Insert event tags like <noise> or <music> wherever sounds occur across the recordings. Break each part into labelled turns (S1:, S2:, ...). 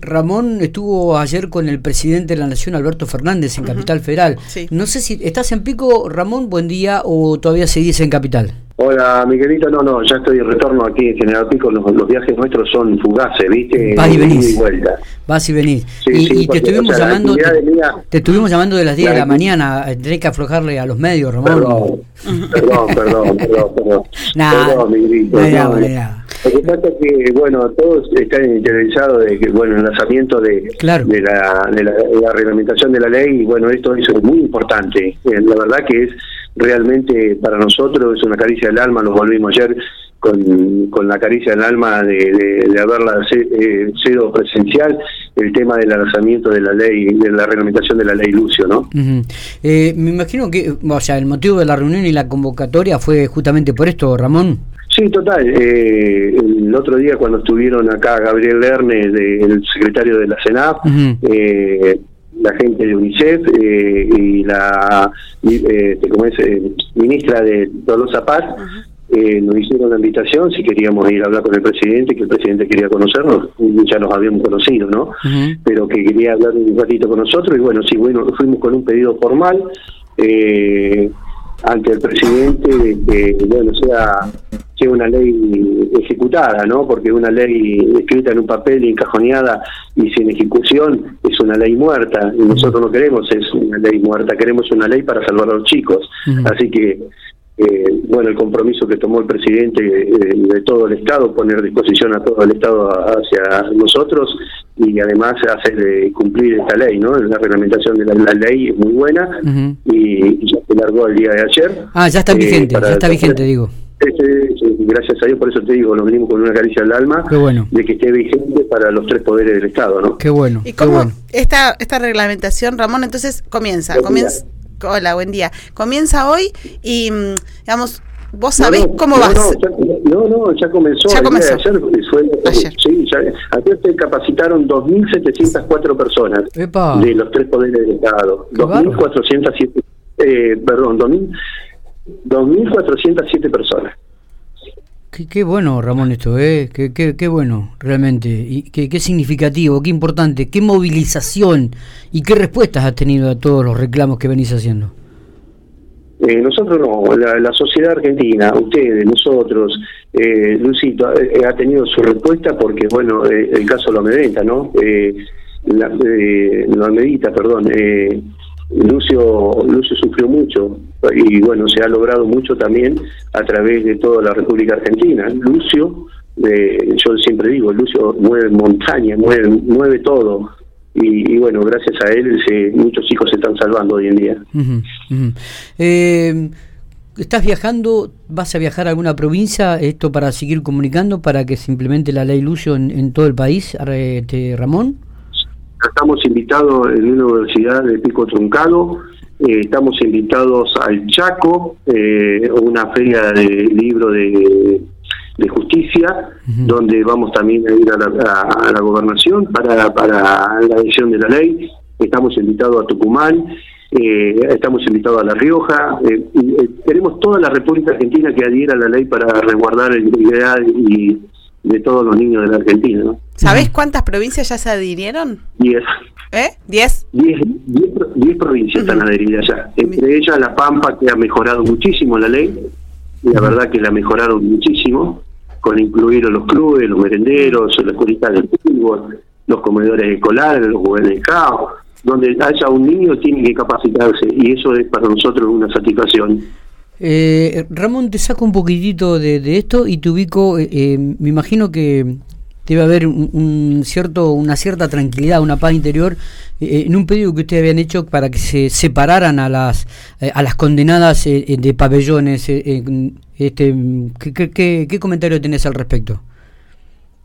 S1: Ramón estuvo ayer con el presidente de la Nación, Alberto Fernández, en Capital Federal. No sé si estás en pico, Ramón, buen día, o todavía seguís en Capital.
S2: Hola, Miguelito, no, no, ya estoy de retorno aquí en General Pico, los, viajes nuestros son fugaces, ¿viste?
S1: Vas y venís. Vas y venís. y, te estuvimos llamando te, estuvimos llamando de las 10 de la mañana, tenés que aflojarle a los medios, Ramón.
S2: Perdón, <laughs> perdón, perdón, perdón, perdón.
S1: perdón, Miguelito. No, no,
S2: lo que pasa es que, bueno, todos están interesados de que, bueno, el lanzamiento de, de, la, de, la, reglamentación de la ley, y bueno, esto es muy importante. Eh, la verdad que es realmente para nosotros es una caricia del alma, nos volvimos ayer con, con la caricia del alma de, de, haberla eh, sido presencial el tema del lanzamiento de la ley, de la reglamentación de la ley Lucio, ¿no?
S1: Eh, me imagino que, o sea, el motivo de la reunión y la convocatoria fue justamente por esto, Ramón.
S2: Sí, total. Eh, el otro día cuando estuvieron acá Gabriel Lerne, el secretario de la CENAP, eh, la gente de UNICEF eh, y la como es, ministra de Tolosa Paz, nos hicieron la invitación si queríamos ir a hablar con el presidente, que el presidente quería conocernos, ya nos habíamos conocido, ¿no? Pero que quería hablar un ratito con nosotros y bueno, sí, bueno, fuimos con un pedido formal. ante el presidente de que bueno sea una ley ejecutada, ¿no? Porque una ley escrita en un papel y encajoneada y sin ejecución es una ley muerta y nosotros no queremos es una ley muerta, queremos una ley para salvar a los chicos. Así que eh, bueno, el compromiso que tomó el presidente eh, de todo el Estado, poner a disposición a todo el Estado hacia nosotros y además hacer cumplir esta ley, ¿no? La reglamentación de la, ley es muy buena y, ya se largó el día de ayer.
S1: Ah, ya está vigente, eh, ya está vigente, digo
S2: gracias a Dios, por eso te digo, nos venimos con una caricia al alma de que esté vigente para los tres poderes del Estado, ¿no?
S1: Qué bueno.
S3: ¿Y cómo Esta, esta reglamentación, Ramón, entonces comienza? comienza Hola, buen día. Comienza hoy y, mm, digamos, ¿Vos sabés cómo vas?
S2: No, no, ya comenzó.
S3: Ya comenzó.
S2: Ayer, fue, ayer. Sí, ya, ayer se capacitaron 2.704 personas de los tres poderes del Estado. 2.407, eh, perdón, 2.407 personas.
S1: Qué, bueno, Ramón, esto, ¿eh? Qué, qué, bueno, realmente. Y qué, qué, significativo, qué importante, qué movilización y qué respuestas has tenido a todos los reclamos que venís haciendo.
S2: Eh, nosotros no, la, sociedad argentina, ustedes, nosotros, eh, Lucito, eh, ha tenido su respuesta porque, bueno, eh, el caso lo amedrenta, ¿no? La, lo amedita, perdón. Lucio, Lucio sufrió mucho y bueno, se ha logrado mucho también a través de toda la República Argentina. Lucio, eh, yo siempre digo, Lucio mueve montaña, mueve, mueve todo. Y, bueno, gracias a él muchos hijos se están salvando hoy en día.
S1: Eh, ¿Estás viajando? ¿Vas a viajar a alguna provincia? Esto para seguir comunicando, para que se implemente la ley Lucio en, en todo el país, este, Ramón.
S2: Estamos invitados en una universidad de Pico Truncado, eh, estamos invitados al Chaco, eh, una feria de libro de, justicia, donde vamos también a ir a la, gobernación para, para la edición de la ley. Estamos invitados a Tucumán, eh, estamos invitados a La Rioja. tenemos toda la República Argentina que adhiera a la ley para resguardar la integridad y de todos los niños de la Argentina. ¿no?
S3: ¿Sabés cuántas provincias ya se adhirieron?
S2: Diez.
S3: ¿Eh? ¿Diez?
S2: Diez, diez, provincias están adheridas ya. Entre ellas La Pampa, que ha mejorado muchísimo la ley. La verdad que la mejoraron muchísimo, con incluir los clubes, los merenderos, las escuelitas del fútbol, los comedores escolares, los de caos. Donde haya un niño tiene que capacitarse y eso es para nosotros una satisfacción.
S1: Eh, Ramón, te saco un poquitito de, esto y te ubico, eh, eh, me imagino que debe haber un, cierto, una cierta tranquilidad, una paz interior eh, en un pedido que ustedes habían hecho para que se separaran a las, a las condenadas de pabellones. este, ¿qué, qué, comentario tenés al respecto?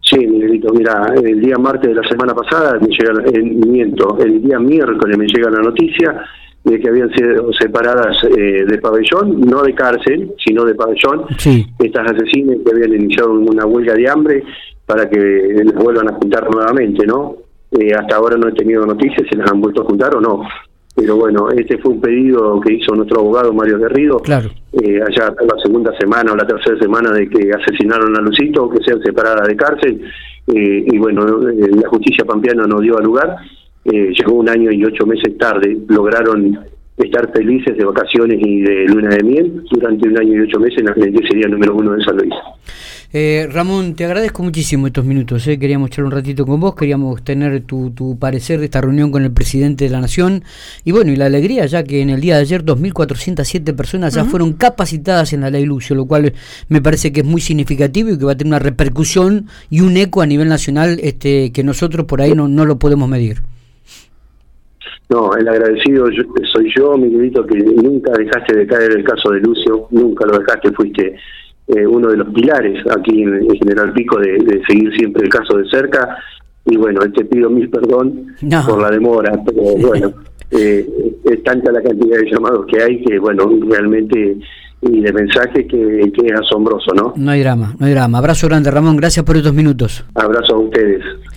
S2: Sí, Miguelito, mira, el día martes de la semana pasada me llega el, miento, el día miércoles me llega la noticia de que habían sido separadas eh, de pabellón, no de cárcel, sino de pabellón, estas asesinas que habían iniciado una huelga de hambre para que les vuelvan a juntar nuevamente, ¿no? Eh, hasta ahora no he tenido noticias si las han vuelto a juntar o no. Pero bueno, este fue un pedido que hizo nuestro abogado Mario Guerrido,
S1: claro.
S2: eh, allá la segunda semana o la tercera semana de que asesinaron a Lucito, que sean separadas de cárcel, eh, y bueno, la justicia pampeana no dio a lugar, llegó un año y ocho meses tarde, lograron estar felices de vacaciones y de luna de miel durante un año y ocho meses en la sería número uno de San Luis.
S1: Eh, Ramón, te agradezco muchísimo estos minutos. Eh. Queríamos echar un ratito con vos, queríamos tener tu, tu, parecer de esta reunión con el presidente de la Nación. Y bueno, y la alegría, ya que en el día de ayer 2.407 personas ya fueron capacitadas en la ley Lucio, lo cual me parece que es muy significativo y que va a tener una repercusión y un eco a nivel nacional este, que nosotros por ahí no, no lo podemos medir.
S2: No, el agradecido soy yo, Miguelito, que nunca dejaste de caer el caso de Lucio, nunca lo dejaste, fuiste eh, uno de los pilares aquí en, General Pico de, seguir siempre el caso de cerca. Y bueno, te pido mil perdón por la demora, pero <laughs> bueno, eh, es tanta la cantidad de llamados que hay que, bueno, realmente y de mensajes que, que es asombroso, ¿no?
S1: No hay drama, no hay drama. Abrazo grande, Ramón, gracias por estos minutos.
S2: Abrazo a ustedes.